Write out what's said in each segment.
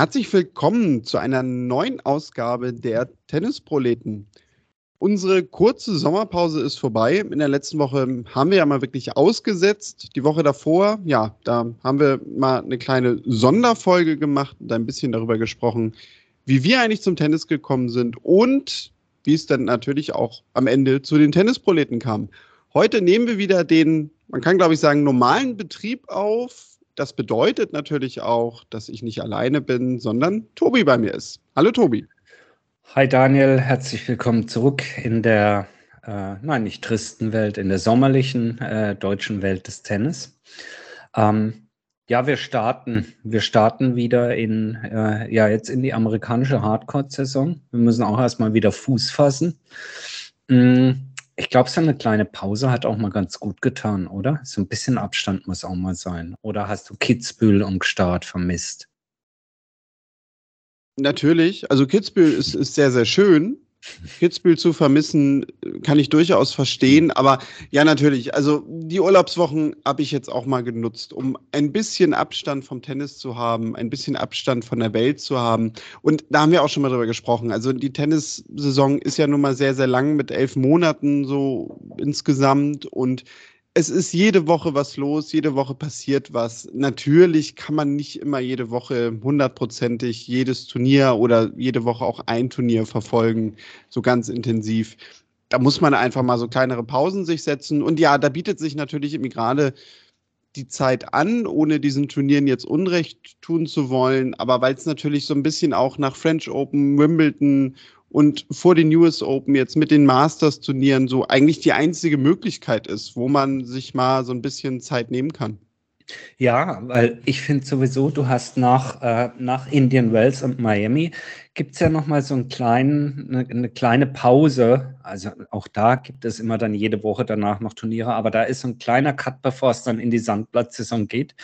Herzlich willkommen zu einer neuen Ausgabe der Tennisproleten. Unsere kurze Sommerpause ist vorbei. In der letzten Woche haben wir ja mal wirklich ausgesetzt. Die Woche davor, ja, da haben wir mal eine kleine Sonderfolge gemacht und ein bisschen darüber gesprochen, wie wir eigentlich zum Tennis gekommen sind und wie es dann natürlich auch am Ende zu den Tennisproleten kam. Heute nehmen wir wieder den, man kann glaube ich sagen, normalen Betrieb auf das bedeutet natürlich auch, dass ich nicht alleine bin, sondern Tobi bei mir ist. Hallo Tobi. Hi Daniel, herzlich willkommen zurück in der, äh, nein, nicht tristen Welt, in der sommerlichen äh, deutschen Welt des Tennis. Ähm, ja, wir starten, wir starten wieder in, äh, ja, jetzt in die amerikanische Hardcore-Saison. Wir müssen auch erstmal wieder Fuß fassen. Mm ich glaube, so eine kleine Pause hat auch mal ganz gut getan, oder? So ein bisschen Abstand muss auch mal sein. Oder hast du Kitzbühel und Start vermisst? Natürlich. Also Kitzbühel ist, ist sehr, sehr schön. Kitzbühel zu vermissen, kann ich durchaus verstehen. Aber ja, natürlich. Also die Urlaubswochen habe ich jetzt auch mal genutzt, um ein bisschen Abstand vom Tennis zu haben, ein bisschen Abstand von der Welt zu haben. Und da haben wir auch schon mal drüber gesprochen. Also die Tennissaison ist ja nun mal sehr, sehr lang mit elf Monaten so insgesamt. Und es ist jede Woche was los, jede Woche passiert was. Natürlich kann man nicht immer jede Woche hundertprozentig jedes Turnier oder jede Woche auch ein Turnier verfolgen, so ganz intensiv. Da muss man einfach mal so kleinere Pausen sich setzen. Und ja, da bietet sich natürlich irgendwie gerade die Zeit an, ohne diesen Turnieren jetzt Unrecht tun zu wollen. Aber weil es natürlich so ein bisschen auch nach French Open, Wimbledon und vor den US Open jetzt mit den Masters-Turnieren so eigentlich die einzige Möglichkeit ist, wo man sich mal so ein bisschen Zeit nehmen kann. Ja, weil ich finde sowieso, du hast nach, äh, nach Indian Wells und Miami gibt es ja nochmal so einen kleinen, eine, eine, kleine Pause. Also auch da gibt es immer dann jede Woche danach noch Turniere, aber da ist so ein kleiner Cut, bevor es dann in die Sandplatzsaison geht.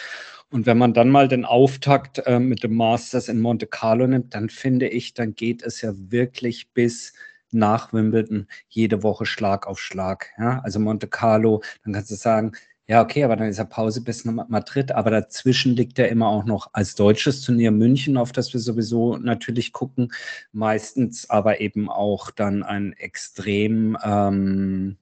Und wenn man dann mal den Auftakt äh, mit dem Masters in Monte Carlo nimmt, dann finde ich, dann geht es ja wirklich bis nach Wimbledon jede Woche Schlag auf Schlag. Ja? Also Monte Carlo, dann kannst du sagen, ja, okay, aber dann ist ja Pause bis nach Madrid. Aber dazwischen liegt ja immer auch noch als deutsches Turnier München, auf das wir sowieso natürlich gucken. Meistens aber eben auch dann ein extrem ähm,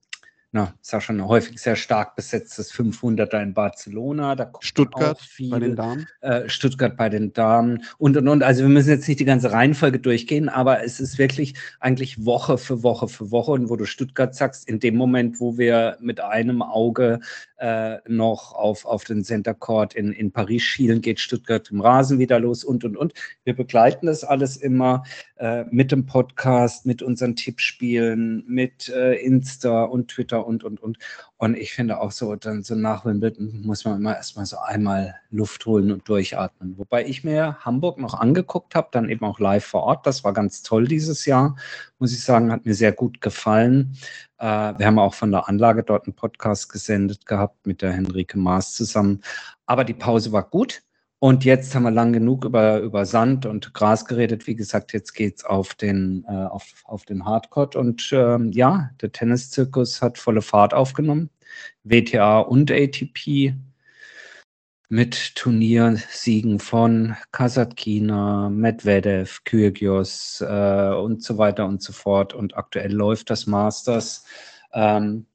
na, ist ja schon häufig sehr stark besetztes 500er in Barcelona. Da Stuttgart viel, bei den Damen. Äh, Stuttgart bei den Damen und und und. Also wir müssen jetzt nicht die ganze Reihenfolge durchgehen, aber es ist wirklich eigentlich Woche für Woche für Woche. Und wo du Stuttgart sagst, in dem Moment, wo wir mit einem Auge äh, noch auf, auf den Center Court in, in Paris schielen, geht Stuttgart im Rasen wieder los und und und. Wir begleiten das alles immer äh, mit dem Podcast, mit unseren Tippspielen, mit äh, Insta und Twitter und, und, und. Und ich finde auch so, dann so nach Wimbledon muss man immer erstmal so einmal Luft holen und durchatmen. Wobei ich mir Hamburg noch angeguckt habe, dann eben auch live vor Ort. Das war ganz toll dieses Jahr, muss ich sagen, hat mir sehr gut gefallen. Äh, wir haben auch von der Anlage dort einen Podcast gesendet gehabt mit der Henrike Maas zusammen. Aber die Pause war gut. Und jetzt haben wir lang genug über, über Sand und Gras geredet. Wie gesagt, jetzt geht es auf den, äh, auf, auf den Hardcourt. Und ähm, ja, der Tenniszirkus hat volle Fahrt aufgenommen. WTA und ATP mit Turniersiegen von Kasatkina, Medvedev, Kyrgios äh, und so weiter und so fort. Und aktuell läuft das Masters. Ähm,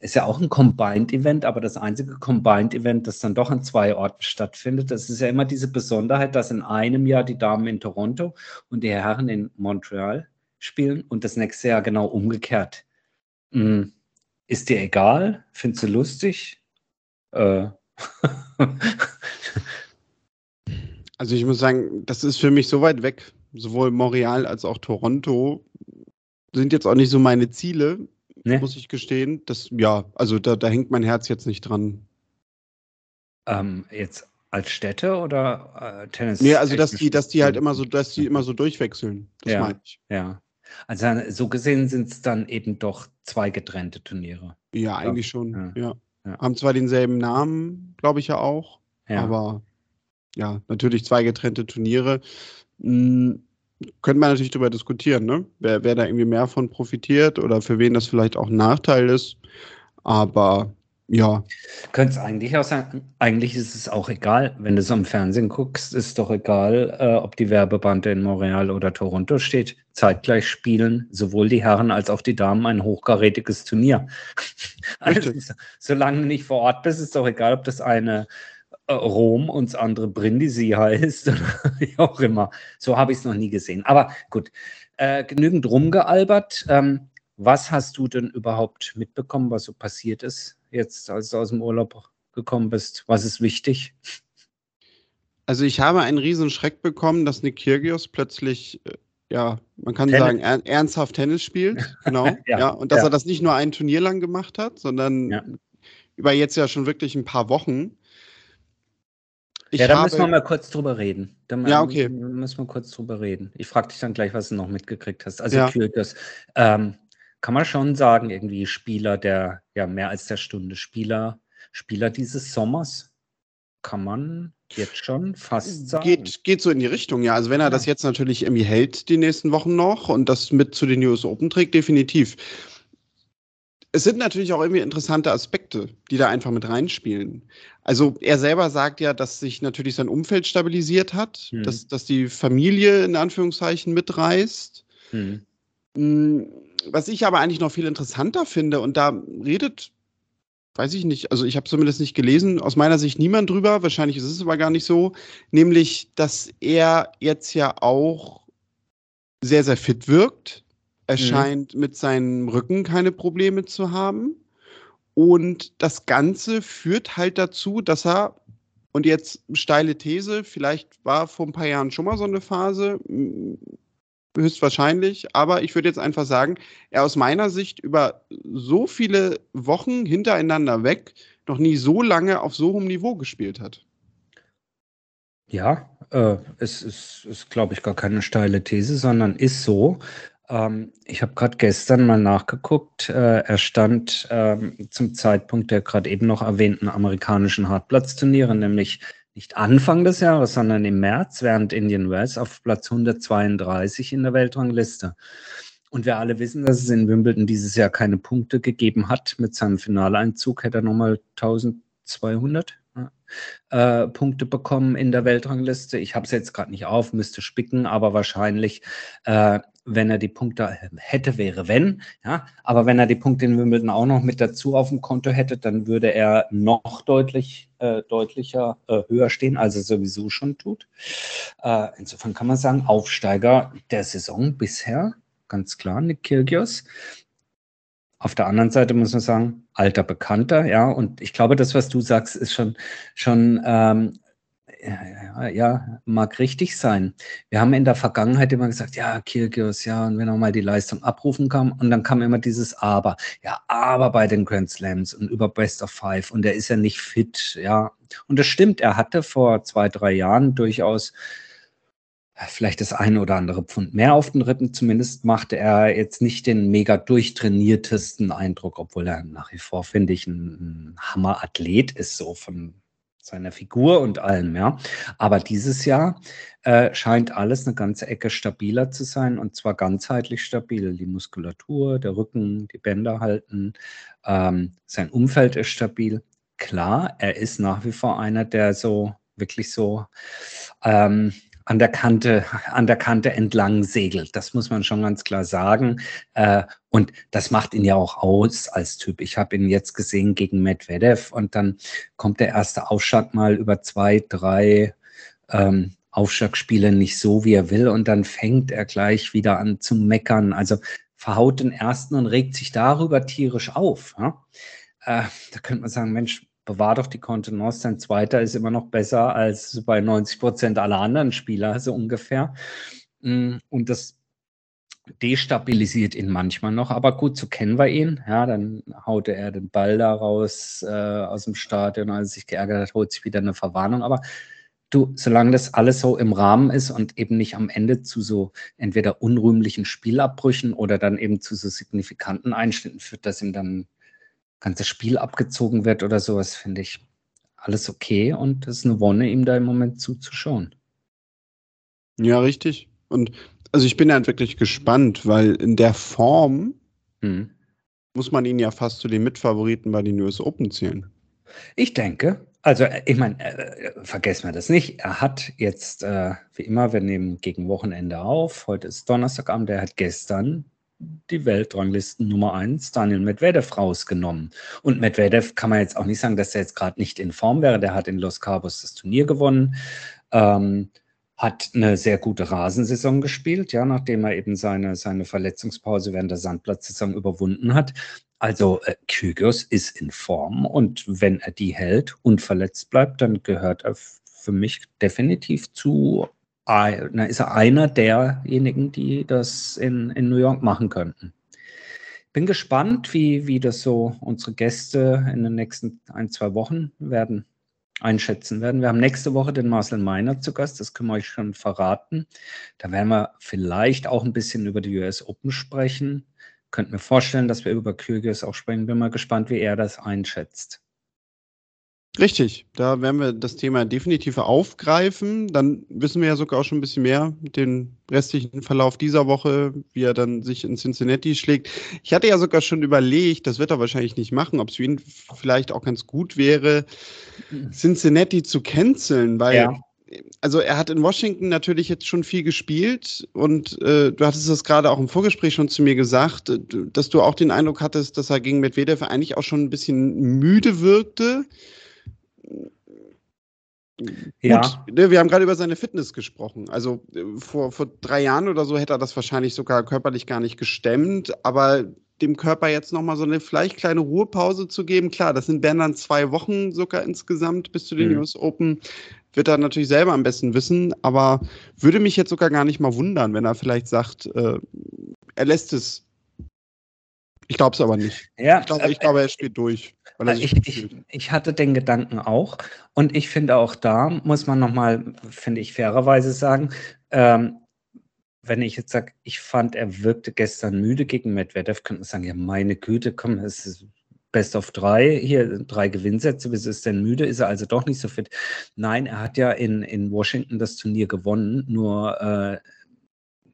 ist ja auch ein Combined-Event, aber das einzige Combined-Event, das dann doch an zwei Orten stattfindet. Das ist ja immer diese Besonderheit, dass in einem Jahr die Damen in Toronto und die Herren in Montreal spielen und das nächste Jahr genau umgekehrt. Hm. Ist dir egal? Findest du lustig? Äh. also ich muss sagen, das ist für mich so weit weg. Sowohl Montreal als auch Toronto sind jetzt auch nicht so meine Ziele nee. muss ich gestehen. Das, ja, also da, da hängt mein Herz jetzt nicht dran. Ähm, jetzt als Städte oder äh, Tennis? Nee, also dass die, dass die halt immer so, dass die immer so durchwechseln. Das ja, meine ich. Ja. Also so gesehen sind es dann eben doch zwei getrennte Turniere. Ja, eigentlich schon. Ja. ja. ja. Haben zwar denselben Namen, glaube ich ja auch, ja. aber ja, natürlich zwei getrennte Turniere. Hm, könnte man natürlich darüber diskutieren, ne? wer, wer da irgendwie mehr von profitiert oder für wen das vielleicht auch ein Nachteil ist. Aber Ja. Könnte es eigentlich auch sagen, eigentlich ist es auch egal, wenn du es am Fernsehen guckst, ist doch egal, äh, ob die Werbebande in Montreal oder Toronto steht. Zeitgleich spielen sowohl die Herren als auch die Damen ein hochkarätiges Turnier. also, solange du nicht vor Ort bist, ist doch egal, ob das eine Rom und das andere Brindisi heißt oder wie auch immer. So habe ich es noch nie gesehen. Aber gut, äh, genügend rumgealbert. Ähm, was hast du denn überhaupt mitbekommen, was so passiert ist, jetzt als du aus dem Urlaub gekommen bist? Was ist wichtig? Also ich habe einen riesen Schreck bekommen, dass Nick Kyrgios plötzlich, äh, ja, man kann Tennis. sagen, er ernsthaft Tennis spielt. Genau. ja, ja, Und dass ja. er das nicht nur ein Turnier lang gemacht hat, sondern ja. über jetzt ja schon wirklich ein paar Wochen. Ich ja, da müssen wir mal kurz drüber reden. Da ja, okay. müssen wir kurz drüber reden. Ich frage dich dann gleich, was du noch mitgekriegt hast. Also ja. Kyrgios. Ähm, kann man schon sagen, irgendwie Spieler der, ja, mehr als der Stunde Spieler, Spieler dieses Sommers? Kann man jetzt schon fast sagen. Geht, geht so in die Richtung, ja. Also wenn er ja. das jetzt natürlich irgendwie hält die nächsten Wochen noch und das mit zu den US Open trägt, definitiv. Es sind natürlich auch irgendwie interessante Aspekte, die da einfach mit reinspielen. Also er selber sagt ja, dass sich natürlich sein Umfeld stabilisiert hat, hm. dass, dass die Familie in Anführungszeichen mitreißt. Hm. hm was ich aber eigentlich noch viel interessanter finde, und da redet, weiß ich nicht, also ich habe zumindest nicht gelesen, aus meiner Sicht niemand drüber, wahrscheinlich ist es aber gar nicht so, nämlich, dass er jetzt ja auch sehr, sehr fit wirkt. Er mhm. scheint mit seinem Rücken keine Probleme zu haben. Und das Ganze führt halt dazu, dass er, und jetzt steile These, vielleicht war vor ein paar Jahren schon mal so eine Phase, höchstwahrscheinlich. Aber ich würde jetzt einfach sagen, er aus meiner Sicht über so viele Wochen hintereinander weg noch nie so lange auf so hohem Niveau gespielt hat. Ja, äh, es ist, ist glaube ich, gar keine steile These, sondern ist so. Ähm, ich habe gerade gestern mal nachgeguckt. Äh, er stand ähm, zum Zeitpunkt der gerade eben noch erwähnten amerikanischen Hartplatzturniere, nämlich nicht Anfang des Jahres, sondern im März, während Indian Wells auf Platz 132 in der Weltrangliste. Und wir alle wissen, dass es in Wimbledon dieses Jahr keine Punkte gegeben hat. Mit seinem Finaleinzug hätte er nochmal 1200 äh, Punkte bekommen in der Weltrangliste. Ich habe es jetzt gerade nicht auf, müsste spicken, aber wahrscheinlich äh, wenn er die Punkte hätte, wäre wenn. Ja, aber wenn er die Punkte in Wimbledon auch noch mit dazu auf dem Konto hätte, dann würde er noch deutlich äh, deutlicher äh, höher stehen, als er sowieso schon tut. Äh, insofern kann man sagen, Aufsteiger der Saison bisher, ganz klar, Nick Kyrgios. Auf der anderen Seite muss man sagen, alter Bekannter, ja, und ich glaube, das, was du sagst, ist schon, schon ähm, ja, ja, mag richtig sein. Wir haben in der Vergangenheit immer gesagt, ja, Kyrgios, ja, und wenn er mal die Leistung abrufen kann, und dann kam immer dieses Aber. Ja, aber bei den Grand Slams und über Best of Five und er ist ja nicht fit, ja. Und das stimmt, er hatte vor zwei, drei Jahren durchaus vielleicht das eine oder andere Pfund mehr auf den Rippen. Zumindest machte er jetzt nicht den mega durchtrainiertesten Eindruck, obwohl er nach wie vor, finde ich, ein Hammer-Athlet ist, so von seiner Figur und allem, ja. Aber dieses Jahr äh, scheint alles eine ganze Ecke stabiler zu sein und zwar ganzheitlich stabil. Die Muskulatur, der Rücken, die Bänder halten, ähm, sein Umfeld ist stabil. Klar, er ist nach wie vor einer, der so wirklich so ähm, an der Kante, an der Kante entlang segelt. Das muss man schon ganz klar sagen. Äh, und das macht ihn ja auch aus als Typ. Ich habe ihn jetzt gesehen gegen Medvedev und dann kommt der erste Aufschlag mal über zwei, drei ähm, Aufschlagspiele nicht so, wie er will. Und dann fängt er gleich wieder an zu meckern. Also verhaut den ersten und regt sich darüber tierisch auf. Ja? Äh, da könnte man sagen, Mensch, bewahr doch die Kontenance. Sein zweiter ist immer noch besser als bei 90 Prozent aller anderen Spieler, so ungefähr. Mm, und das destabilisiert ihn manchmal noch, aber gut, so kennen wir ihn. Ja, dann haute er den Ball da raus äh, aus dem Stadion, als er sich geärgert hat, holt sich wieder eine Verwarnung. Aber du, solange das alles so im Rahmen ist und eben nicht am Ende zu so entweder unrühmlichen Spielabbrüchen oder dann eben zu so signifikanten Einschnitten führt, dass ihm dann ganzes Spiel abgezogen wird oder sowas, finde ich alles okay und es ist eine Wonne, ihm da im Moment zuzuschauen. Ja, richtig. Und also ich bin halt wirklich gespannt, weil in der Form, hm. muss man ihn ja fast zu den Mitfavoriten bei den US Open zählen. Ich denke, also äh, ich meine, äh, vergessen wir das nicht. Er hat jetzt, äh, wie immer, wir nehmen gegen Wochenende auf. Heute ist Donnerstagabend. Er hat gestern die Weltranglisten Nummer 1, Daniel Medvedev, rausgenommen. Und Medvedev kann man jetzt auch nicht sagen, dass er jetzt gerade nicht in Form wäre. Der hat in Los Cabos das Turnier gewonnen. Ähm, hat eine sehr gute Rasensaison gespielt, ja, nachdem er eben seine, seine Verletzungspause während der Sandplatzsaison überwunden hat. Also äh, Kyrgios ist in Form und wenn er die hält und verletzt bleibt, dann gehört er für mich definitiv zu, na, ist er einer derjenigen, die das in, in New York machen könnten. Bin gespannt, wie, wie das so unsere Gäste in den nächsten ein, zwei Wochen werden einschätzen werden. Wir haben nächste Woche den Marcel Meiner zu Gast, das können wir euch schon verraten. Da werden wir vielleicht auch ein bisschen über die US Open sprechen. Könnten mir vorstellen, dass wir über Kyrgios auch sprechen. Bin mal gespannt, wie er das einschätzt. Richtig, da werden wir das Thema definitiv aufgreifen. Dann wissen wir ja sogar auch schon ein bisschen mehr den restlichen Verlauf dieser Woche, wie er dann sich in Cincinnati schlägt. Ich hatte ja sogar schon überlegt, das wird er wahrscheinlich nicht machen, ob es für ihn vielleicht auch ganz gut wäre, Cincinnati zu canceln, weil ja. also er hat in Washington natürlich jetzt schon viel gespielt und äh, du hattest es gerade auch im Vorgespräch schon zu mir gesagt, äh, dass du auch den Eindruck hattest, dass er gegen Medvedev eigentlich auch schon ein bisschen müde wirkte. Ja. Gut, ne, wir haben gerade über seine Fitness gesprochen. Also äh, vor, vor drei Jahren oder so hätte er das wahrscheinlich sogar körperlich gar nicht gestemmt, aber dem Körper jetzt nochmal so eine vielleicht kleine Ruhepause zu geben, klar, das sind dann zwei Wochen sogar insgesamt bis zu den mhm. US Open. Wird er natürlich selber am besten wissen, aber würde mich jetzt sogar gar nicht mal wundern, wenn er vielleicht sagt, äh, er lässt es ich glaube es aber nicht. Ja, ich, glaube, ich glaube, er spielt durch. ich, ich, ich, hatte den Gedanken auch. Und ich finde auch da muss man nochmal, finde ich, fairerweise sagen, ähm, wenn ich jetzt sage, ich fand, er wirkte gestern müde gegen Medvedev, könnte man sagen, ja, meine Güte, komm, es ist Best of drei, hier drei Gewinnsätze, wieso ist denn müde? Ist er also doch nicht so fit? Nein, er hat ja in, in Washington das Turnier gewonnen, nur äh,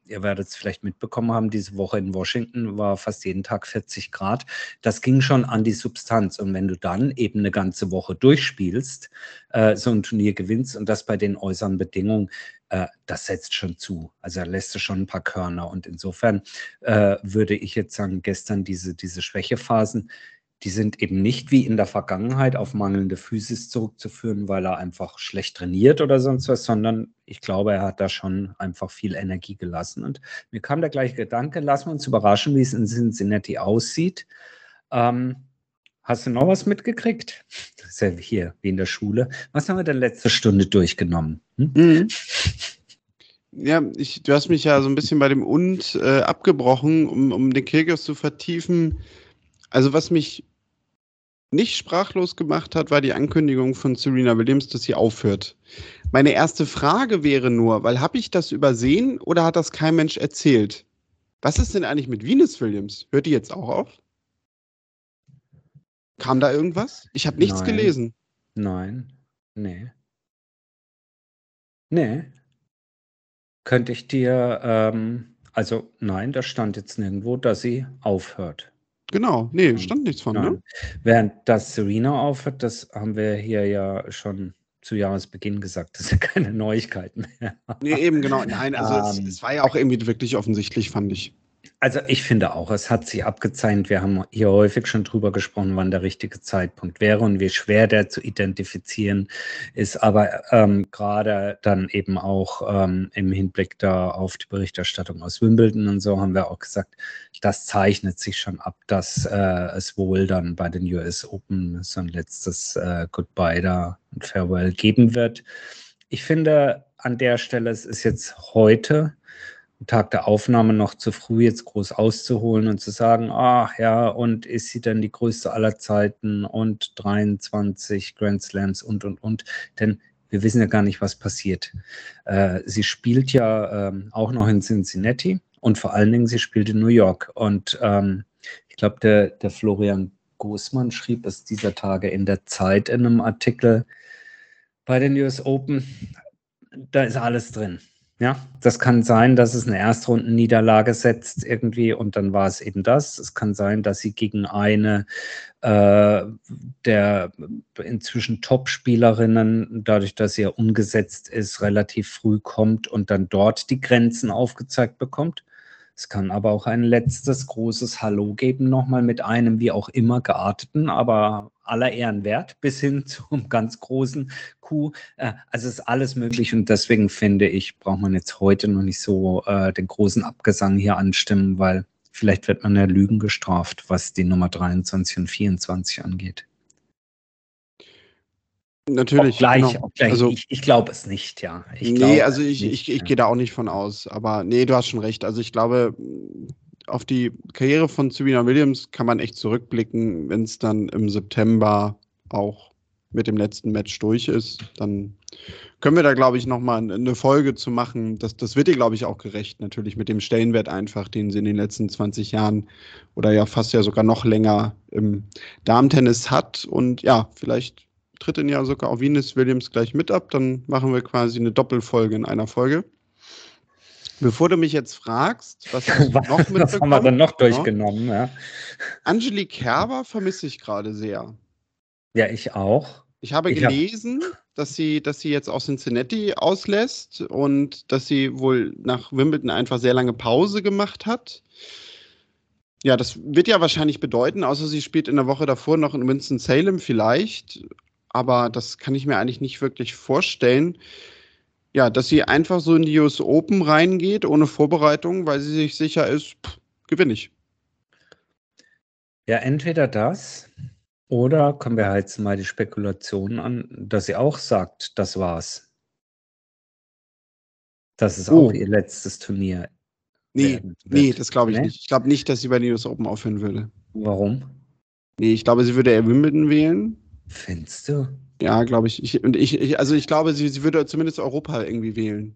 ihr werdet es vielleicht mitbekommen haben, diese Woche in Washington war fast jeden Tag 40 Grad. Das ging schon an die Substanz. Und wenn du dann eben eine ganze Woche durchspielst, äh, so ein Turnier gewinnst und das bei den äußeren Bedingungen, äh, das setzt schon zu. Also er lässt schon ein paar Körner. Und insofern äh, würde ich jetzt sagen, gestern diese, diese Schwächephasen, die sind eben nicht wie in der Vergangenheit auf mangelnde Physis zurückzuführen, weil er einfach schlecht trainiert oder sonst was, sondern ich glaube, er hat da schon einfach viel Energie gelassen. Und mir kam der gleiche Gedanke, lassen wir uns überraschen, wie es in Cincinnati aussieht. Ähm, hast du noch was mitgekriegt? Das ist ja hier wie in der Schule. Was haben wir denn letzte Stunde durchgenommen? Hm? Mhm. Ja, ich, du hast mich ja so ein bisschen bei dem Und äh, abgebrochen, um, um den Kirgos zu vertiefen. Also was mich nicht sprachlos gemacht hat, war die Ankündigung von Serena Williams, dass sie aufhört. Meine erste Frage wäre nur, weil habe ich das übersehen oder hat das kein Mensch erzählt? Was ist denn eigentlich mit Venus Williams? Hört die jetzt auch auf? Kam da irgendwas? Ich habe nichts Nein. gelesen. Nein. Nee. Nee. Könnte ich dir, ähm, also nein, da stand jetzt nirgendwo, dass sie aufhört. Genau, nee, stand nichts von, ne? Während das Serena aufhört, das haben wir hier ja schon zu Jahresbeginn gesagt, das ist ja keine Neuigkeiten mehr. Nee, eben, genau. Nein, also um, es, ähm. es war ja auch irgendwie wirklich offensichtlich, fand ich. Also ich finde auch, es hat sich abgezeichnet. Wir haben hier häufig schon drüber gesprochen, wann der richtige Zeitpunkt wäre und wie schwer der zu identifizieren ist. Aber ähm, gerade dann eben auch ähm, im Hinblick da auf die Berichterstattung aus Wimbledon und so haben wir auch gesagt, das zeichnet sich schon ab, dass äh, es wohl dann bei den US Open so ein letztes äh, Goodbye da und Farewell geben wird. Ich finde an der Stelle, es ist jetzt heute Tag der Aufnahme noch zu früh, jetzt groß auszuholen und zu sagen, ach ja, und ist sie denn die größte aller Zeiten und 23 Grand Slams und, und, und. Denn wir wissen ja gar nicht, was passiert. Äh, sie spielt ja ähm, auch noch in Cincinnati und vor allen Dingen, sie spielt in New York. Und ähm, ich glaube, der, der Florian Großmann schrieb es dieser Tage in der Zeit in einem Artikel bei den US Open. Da ist alles drin. Ja, das kann sein, dass es eine Erstrundenniederlage setzt irgendwie und dann war es eben das. Es kann sein, dass sie gegen eine äh, der inzwischen Top-Spielerinnen, dadurch, dass sie ja umgesetzt ist, relativ früh kommt und dann dort die Grenzen aufgezeigt bekommt. Es kann aber auch ein letztes großes Hallo geben, nochmal mit einem wie auch immer gearteten, aber aller Ehren wert, bis hin zum ganz großen Coup. Äh, also ist alles möglich und deswegen finde ich, braucht man jetzt heute noch nicht so äh, den großen Abgesang hier anstimmen, weil vielleicht wird man ja Lügen gestraft, was die Nummer 23 und 24 angeht. Natürlich. Gleich, genau. gleich. Also, ich, ich glaube es nicht, ja. Ich nee, also ich, nicht, ich, ich ja. gehe da auch nicht von aus. Aber nee, du hast schon recht. Also ich glaube, auf die Karriere von Serena Williams kann man echt zurückblicken, wenn es dann im September auch mit dem letzten Match durch ist. Dann können wir da, glaube ich, nochmal eine Folge zu machen. Das, das wird ihr, glaube ich, auch gerecht, natürlich mit dem Stellenwert einfach, den sie in den letzten 20 Jahren oder ja fast ja sogar noch länger im Darmtennis hat. Und ja, vielleicht tritt in ja sogar auch Venus Williams gleich mit ab. Dann machen wir quasi eine Doppelfolge in einer Folge. Bevor du mich jetzt fragst, was hast du noch mitbekommen? Was haben wir dann noch durchgenommen? Ja. Angelique Kerber vermisse ich gerade sehr. Ja, ich auch. Ich habe ich gelesen, hab... dass sie, dass sie jetzt auch Cincinnati auslässt und dass sie wohl nach Wimbledon einfach sehr lange Pause gemacht hat. Ja, das wird ja wahrscheinlich bedeuten, außer sie spielt in der Woche davor noch in Winston-Salem vielleicht aber das kann ich mir eigentlich nicht wirklich vorstellen. Ja, dass sie einfach so in die US Open reingeht, ohne Vorbereitung, weil sie sich sicher ist, gewinne ich. Ja, entweder das oder kommen wir halt mal die Spekulationen an, dass sie auch sagt, das war's. Das ist oh. auch ihr letztes Turnier. Nee, nee, das glaube ich nee? nicht. Ich glaube nicht, dass sie bei den US Open aufhören würde. Warum? Nee, ich glaube, sie würde eher Wimbledon wählen. Findest du? Ja, glaube ich. ich. Und ich, ich, also ich glaube, sie, sie würde zumindest Europa irgendwie wählen.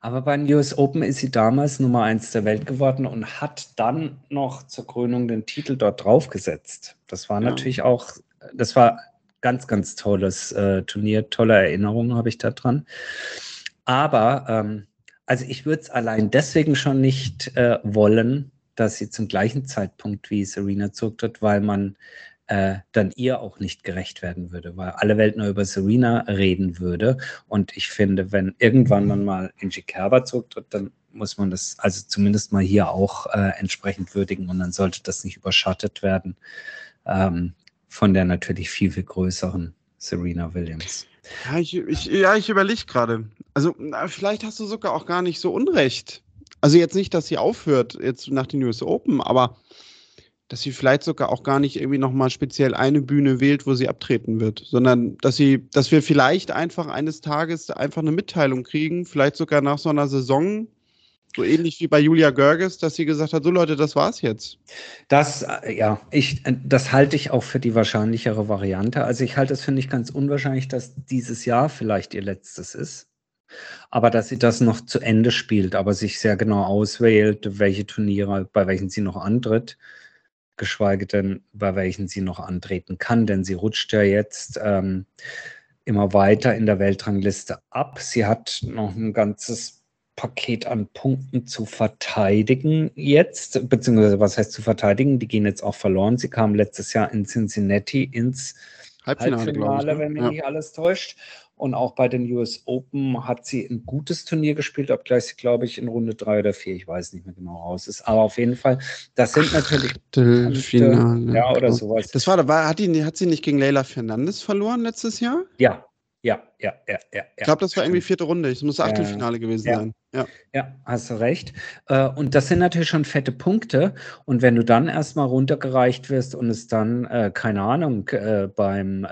Aber bei den US Open ist sie damals Nummer eins der Welt geworden und hat dann noch zur Krönung den Titel dort draufgesetzt. Das war ja. natürlich auch, das war ganz, ganz tolles äh, Turnier, tolle Erinnerungen habe ich da dran. Aber ähm, also ich würde es allein deswegen schon nicht äh, wollen, dass sie zum gleichen Zeitpunkt wie Serena zurücktritt, weil man äh, dann ihr auch nicht gerecht werden würde, weil alle Welt nur über Serena reden würde. Und ich finde, wenn irgendwann dann mal Angie Kerber zurücktritt, dann muss man das also zumindest mal hier auch äh, entsprechend würdigen und dann sollte das nicht überschattet werden ähm, von der natürlich viel, viel größeren Serena Williams. Ja, ich, ich, ja, ich überlege gerade. Also, vielleicht hast du sogar auch gar nicht so unrecht. Also, jetzt nicht, dass sie aufhört, jetzt nach den US Open, aber dass sie vielleicht sogar auch gar nicht irgendwie nochmal speziell eine Bühne wählt, wo sie abtreten wird, sondern dass sie, dass wir vielleicht einfach eines Tages einfach eine Mitteilung kriegen, vielleicht sogar nach so einer Saison, so ähnlich wie bei Julia Görges, dass sie gesagt hat, so Leute, das war's jetzt. Das, äh, ja, ich, äh, das halte ich auch für die wahrscheinlichere Variante. Also ich halte es für nicht ganz unwahrscheinlich, dass dieses Jahr vielleicht ihr letztes ist. Aber dass sie das noch zu Ende spielt, aber sich sehr genau auswählt, welche Turniere, bei welchen sie noch antritt geschweige denn, bei welchen sie noch antreten kann, denn sie rutscht ja jetzt ähm, immer weiter in der Weltrangliste ab. Sie hat noch ein ganzes Paket an Punkten zu verteidigen jetzt, beziehungsweise was heißt zu verteidigen? Die gehen jetzt auch verloren. Sie kam letztes Jahr in Cincinnati ins Halbfinale, Halbfinale ich, ne? wenn mich ja. nicht alles täuscht. Und auch bei den US Open hat sie ein gutes Turnier gespielt, obgleich sie, glaube ich, in Runde drei oder vier, ich weiß nicht mehr genau raus ist. Aber auf jeden Fall, das sind natürlich. Finale. Ja, oder sowas. Das war, war hat, die, hat sie nicht gegen Leila Fernandes verloren letztes Jahr? Ja, ja, ja, ja, ja. Ich glaube, das war irgendwie vierte Runde. Es muss Achtelfinale gewesen ja. sein. Ja. ja, hast recht. Äh, und das sind natürlich schon fette Punkte. Und wenn du dann erstmal runtergereicht wirst und es dann, äh, keine Ahnung, äh, beim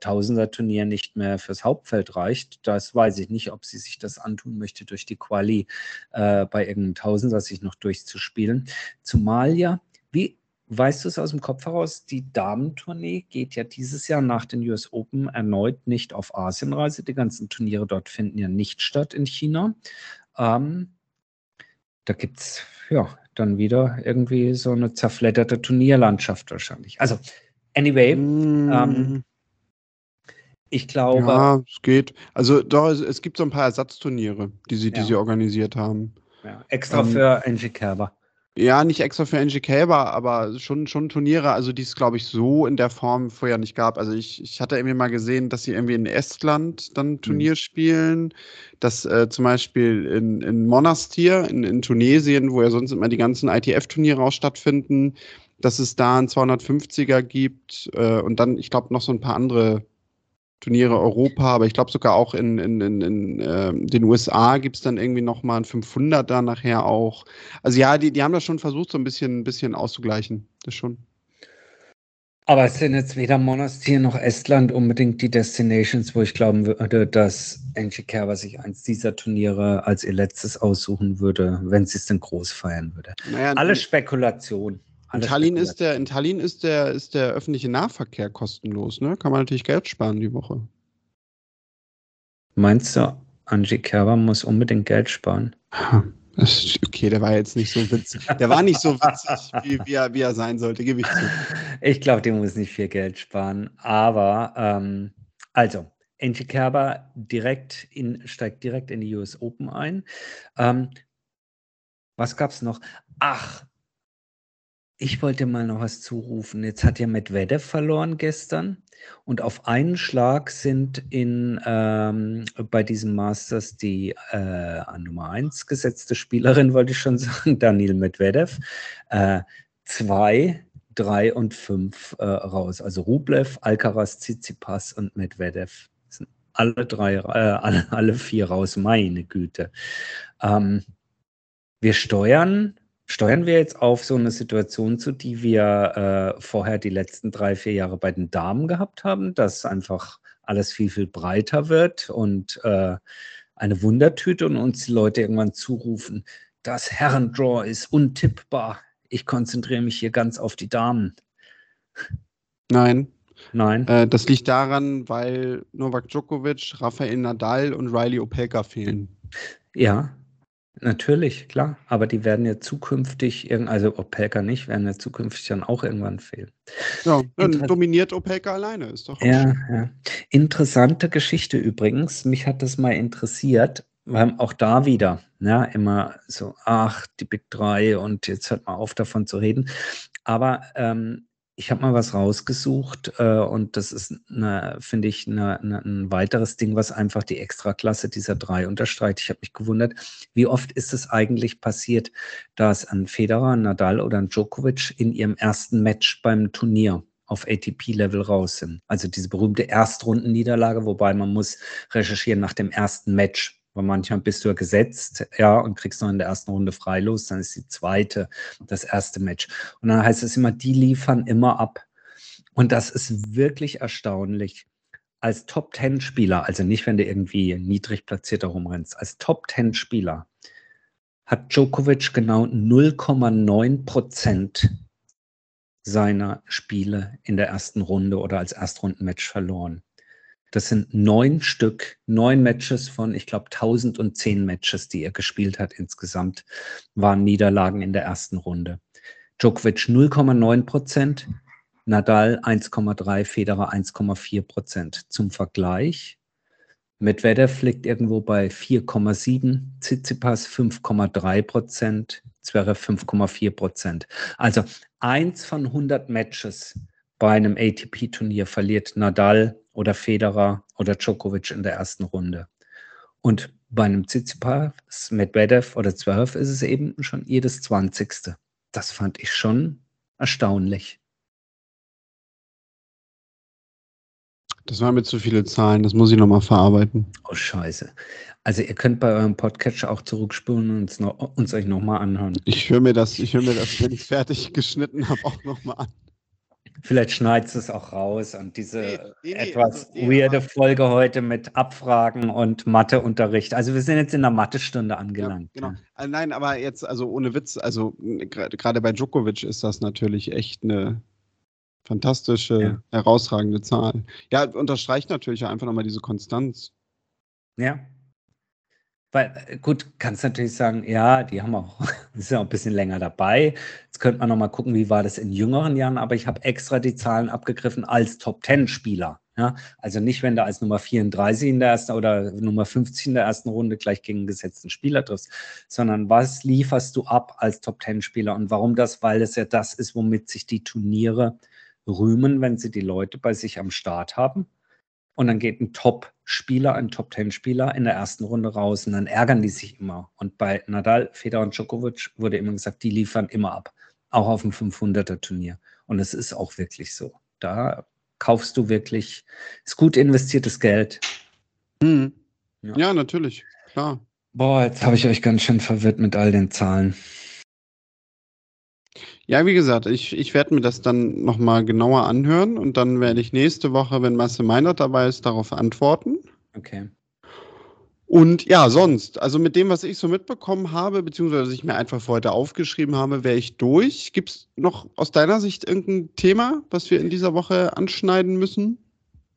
Tausender-Turnier nicht mehr fürs Hauptfeld reicht, das weiß ich nicht, ob sie sich das antun möchte, durch die Quali bei irgendeinem Tausender sich noch durchzuspielen. Zumal ja, wie Weißt du es aus dem Kopf heraus? Die Damentournee geht ja dieses Jahr nach den US Open erneut nicht auf Asienreise. Die ganzen Turniere dort finden ja nicht statt in China. Ähm, da gibt es ja dann wieder irgendwie so eine zerfledderte Turnierlandschaft wahrscheinlich. Also, anyway, mm. ähm, Ich glaube. Ja, es geht. Also doch, es, gibt so ein paar Ersatzturniere, die sie, die Ja. sie organisiert haben. Ja, extra Ähm, für Angie Kerber. Ja, nicht extra für NG Kälber, aber schon, schon Turniere, also die es, glaube ich, so in der Form vorher nicht gab. Also ich, ich hatte irgendwie mal gesehen, dass sie irgendwie in Estland dann ein Turnier spielen, dass äh, zum Beispiel in, in Monastir, in, in Tunesien, wo ja sonst immer die ganzen ITF-Turniere auch stattfinden, dass es da einen 250er gibt äh, und dann, ich glaube, noch so ein paar andere Turniere Europa, aber ich glaube sogar auch in, in, in, in äh, den USA gibt es dann irgendwie nochmal ein 500er nachher auch. Also ja, die, die haben das schon versucht, so ein bisschen, ein bisschen auszugleichen. Das schon. Aber es sind jetzt weder Monastir noch Estland unbedingt die Destinations, wo ich glauben würde, dass Angie Kerber sich eins dieser Turniere als ihr letztes aussuchen würde, wenn sie es denn groß feiern würde. Naja, Alle in, Spekulation. In Tallinn ist der, in Tallinn ist der, ist der öffentliche Nahverkehr kostenlos, ne? Kann man natürlich Geld sparen die Woche. Meinst du, Angie Kerber muss unbedingt Geld sparen? Okay, der war jetzt nicht so witzig. Der war nicht so witzig, wie, wie, er, wie er sein sollte, gebe ich zu. Ich glaube, die muss nicht viel Geld sparen. Aber, ähm, also, Angie Kerber direkt in, steigt direkt in die US Open ein. Ähm, was gab es noch? Ach, ich wollte mal noch was zurufen. Jetzt hat ja Medvedev verloren gestern. Und auf einen Schlag sind in, ähm, bei diesem Masters die äh, an Nummer 1 gesetzte Spielerin, wollte ich schon sagen, Daniel Medvedev, äh, zwei, drei und fünf äh, raus. Also Rublev, Alcaraz, Tsitsipas und Medvedev sind alle drei, äh, alle, alle vier raus. Meine Güte. Ähm, wir steuern, steuern wir jetzt auf so eine Situation zu, die wir äh, vorher die letzten drei, vier Jahre bei den Damen gehabt haben, dass einfach alles viel, viel breiter wird und äh, eine Wundertüte und uns die Leute irgendwann zurufen, das Herrendraw ist untippbar. Ich konzentriere mich hier ganz auf die Damen. Nein, Nein. äh, das liegt daran, weil Novak Djokovic, Rafael Nadal und Riley Opelka fehlen. Ja, natürlich, klar. Aber die werden ja zukünftig, irgend- also Opelka nicht, werden ja zukünftig dann auch irgendwann fehlen. Ja, dann Inter- dominiert Opelka alleine, ist doch auch Ja, schön. ja. Interessante Geschichte übrigens. Mich hat das mal interessiert, weil auch da wieder, ja, immer so, ach, die Big Drei und jetzt hört mal auf davon zu reden. Aber ähm, ich habe mal was rausgesucht äh, und das ist, eine, finde ich, eine, eine, ein weiteres Ding, was einfach die Extraklasse dieser drei unterstreicht. Ich habe mich gewundert, wie oft ist es eigentlich passiert, dass ein Federer, ein Nadal oder ein Djokovic in ihrem ersten Match beim Turnier auf ATP-Level raus sind. Also diese berühmte Erstrundenniederlage, wobei man muss recherchieren nach dem ersten Match. Weil manchmal bist du ja gesetzt, ja, und kriegst noch in der ersten Runde freilos, dann ist die zweite das erste Match. Und dann heißt es immer, die liefern immer ab. Und das ist wirklich erstaunlich. Als Top-10-Spieler, also nicht, wenn du irgendwie niedrig platzierter rumrennst, als Top-10-Spieler hat Djokovic genau 0,9 Prozent seiner Spiele in der ersten Runde oder als Erstrundenmatch verloren. Das sind neun Stück, neun Matches von, ich glaube, 1010 Matches, die er gespielt hat insgesamt, waren Niederlagen in der ersten Runde. Djokovic 0,9 Prozent, Nadal 1,3, Federer 1,4 Prozent. Zum Vergleich, Medvedev liegt irgendwo bei 4,7, Tsitsipas 5,3 Prozent, Zverev 5,4 Prozent. Also eins von 100 Matches bei einem ATP-Turnier verliert Nadal oder Federer oder Djokovic in der ersten Runde. Und bei einem Tsitsipas, Medvedev oder Zverev ist es eben schon jedes 20. Das fand ich schon erstaunlich. Das waren mir zu viele Zahlen, das muss ich nochmal verarbeiten. Oh, scheiße. Also ihr könnt bei eurem Podcatcher auch zurückspulen und uns, noch, uns euch nochmal anhören. Ich höre mir das, ich höre mir das, wenn ich fertig geschnitten habe, auch nochmal an. Vielleicht schneidest du es auch raus und diese Nee, nee, etwas also, nee, weirde aber- Folge heute mit Abfragen und Matheunterricht. Also wir sind jetzt in der Mathestunde angelangt. Ja, genau. ja. Äh, Nein, aber jetzt, also ohne Witz, also gra- gerade bei Djokovic ist das natürlich echt eine fantastische, Ja. herausragende Zahl. Ja, unterstreicht natürlich einfach nochmal diese Konstanz. Ja. Weil, äh, gut, kannst natürlich sagen, ja, die haben auch, sind auch ein bisschen länger dabei. Jetzt könnte man nochmal gucken, wie war das in jüngeren Jahren, aber ich habe extra die Zahlen abgegriffen als Top-10-Spieler. Ja, also nicht, wenn du als Nummer 34 in der ersten oder Nummer 50 in der ersten Runde gleich gegen einen gesetzten Spieler triffst, sondern was lieferst du ab als Top-10-Spieler und warum das? Weil es ja das ist, womit sich die Turniere rühmen, wenn sie die Leute bei sich am Start haben. Und dann geht ein Top-Spieler, ein Top-10-Spieler in der ersten Runde raus und dann ärgern die sich immer. Und bei Nadal, Federer und Djokovic wurde immer gesagt, die liefern immer ab, auch auf dem 500er-Turnier. Und es ist auch wirklich so. Da kaufst du wirklich, ist gut investiertes Geld. Mhm. Ja. ja, natürlich, klar. Boah, jetzt habe ich euch ganz schön verwirrt mit all den Zahlen. Ja, wie gesagt, ich, ich werde mir das dann nochmal genauer anhören und dann werde ich nächste Woche, wenn Marcel Meinert dabei ist, darauf antworten. Okay. Und ja, sonst, also mit dem, was ich so mitbekommen habe, beziehungsweise was ich mir einfach für heute aufgeschrieben habe, wäre ich durch. Gibt es noch aus deiner Sicht irgendein Thema, was wir in dieser Woche anschneiden müssen?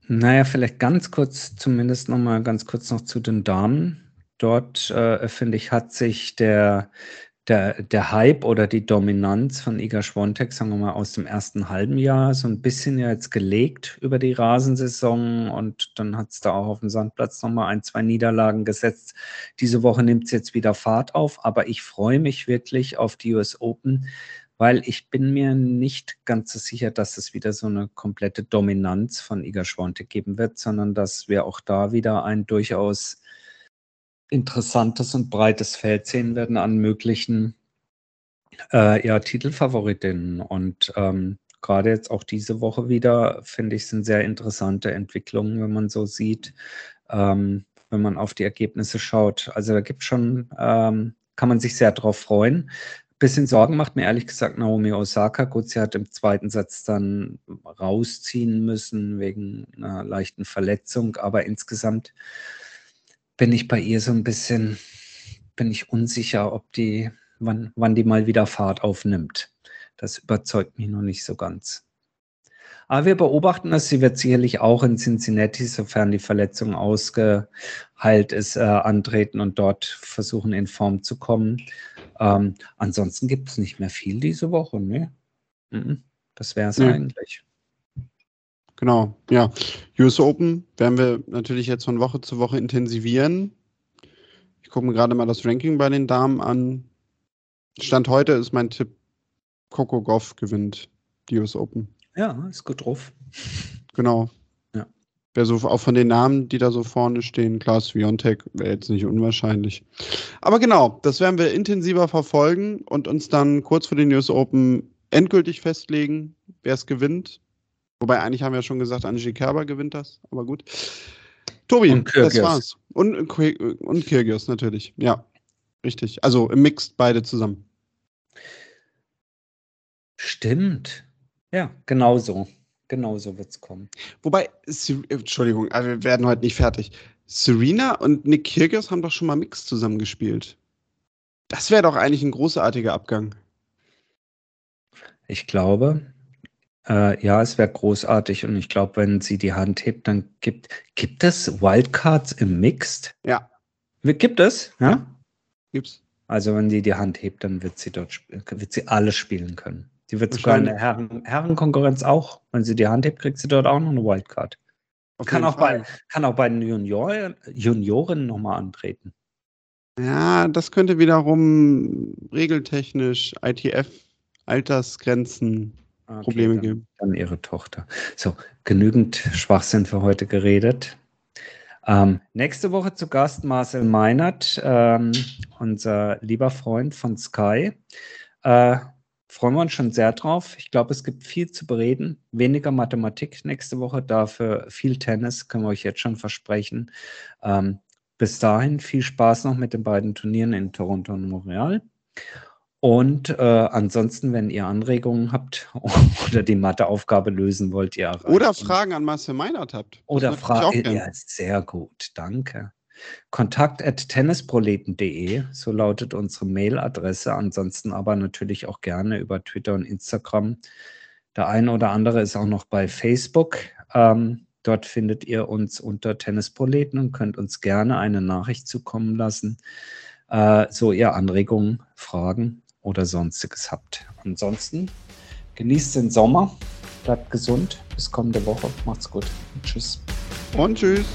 Naja, vielleicht ganz kurz, zumindest nochmal ganz kurz noch zu den Damen. Dort, äh, finde ich, hat sich der der, der Hype oder die Dominanz von Iga Schwontek, sagen wir mal, aus dem ersten halben Jahr so ein bisschen ja jetzt gelegt über die Rasensaison und dann hat es da auch auf dem Sandplatz nochmal ein, zwei Niederlagen gesetzt. Diese Woche nimmt es jetzt wieder Fahrt auf, aber ich freue mich wirklich auf die US Open, weil ich bin mir nicht ganz so sicher, dass es wieder so eine komplette Dominanz von Iga Schwontek geben wird, sondern dass wir auch da wieder ein durchaus interessantes und breites Feld sehen werden an möglichen äh, ja, Titelfavoritinnen. Und ähm, gerade jetzt auch diese Woche wieder, finde ich, sind sehr interessante Entwicklungen, wenn man so sieht, ähm, wenn man auf die Ergebnisse schaut. Also da gibt schon, ähm, kann man sich sehr drauf freuen. Bisschen Sorgen macht mir ehrlich gesagt Naomi Osaka. Gut, sie hat im zweiten Satz dann rausziehen müssen wegen einer leichten Verletzung, aber insgesamt bin ich bei ihr so ein bisschen, bin ich unsicher, ob die, wann, wann die mal wieder Fahrt aufnimmt. Das überzeugt mich noch nicht so ganz. Aber wir beobachten es. Sie wird sicherlich auch in Cincinnati, sofern die Verletzung ausgeheilt ist, äh, antreten und dort versuchen, in Form zu kommen. Ähm, ansonsten gibt es nicht mehr viel diese Woche. Ne? Das wäre es nee. eigentlich. Genau, ja. US Open werden wir natürlich jetzt von Woche zu Woche intensivieren. Ich gucke mir gerade mal das Ranking bei den Damen an. Stand heute ist mein Tipp, Coco Goff gewinnt die US Open. Ja, ist gut drauf. Genau. Ja. Wäre so auch von den Namen, die da so vorne stehen, klar, Sviontek wäre jetzt nicht unwahrscheinlich. Aber genau, das werden wir intensiver verfolgen und uns dann kurz vor den US Open endgültig festlegen, wer es gewinnt. Wobei eigentlich haben wir ja schon gesagt, Angie Kerber gewinnt das, aber gut. Tobi, und das war's. Und, und Kirgios natürlich, ja. Richtig. Also im Mixed beide zusammen. Stimmt. Ja, genau so. Genau so wird es kommen. Wobei, Entschuldigung, wir werden heute nicht fertig. Serena und Nick Kyrgios haben doch schon mal Mix zusammengespielt. Das wäre doch eigentlich ein großartiger Abgang. Ich glaube, äh, ja, es wäre großartig und ich glaube, wenn sie die Hand hebt, dann gibt, gibt es Wildcards im Mixed? Ja. Gibt es? Ja? ja. Gibt's. Also wenn sie die Hand hebt, dann wird sie dort wird sie alles spielen können. Sie wird sogar in der Herren Herrenkonkurrenz auch. Wenn sie die Hand hebt, kriegt sie dort auch noch eine Wildcard. kann auch, bei, kann auch bei den Junior, Junioren nochmal antreten. Ja, das könnte wiederum regeltechnisch ITF Altersgrenzen okay, Probleme dann, geben. Dann ihre Tochter. So, genügend Schwachsinn für heute geredet. Ähm, nächste Woche zu Gast Marcel Meinert, ähm, unser lieber Freund von Sky. Äh, freuen wir uns schon sehr drauf. Ich glaube, es gibt viel zu bereden. Weniger Mathematik nächste Woche, dafür viel Tennis, können wir euch jetzt schon versprechen. Ähm, bis dahin viel Spaß noch mit den beiden Turnieren in Toronto und Montreal. Und äh, ansonsten, wenn ihr Anregungen habt oder die Matheaufgabe lösen wollt, ihr Oder Fragen an Marcel Meinert habt. Oder Fragen. Ja, sehr gut, danke. Kontakt at tennisproleten.de, so lautet unsere Mailadresse. Ansonsten aber natürlich auch gerne über Twitter und Instagram. Der eine oder andere ist auch noch bei Facebook. Ähm, dort findet ihr uns unter Tennisproleten und könnt uns gerne eine Nachricht zukommen lassen. Äh, so ihr Anregungen, Fragen oder sonstiges habt. Ansonsten genießt den Sommer bleibt gesund. Bis kommende Woche. Macht's gut. Tschüss. Und tschüss.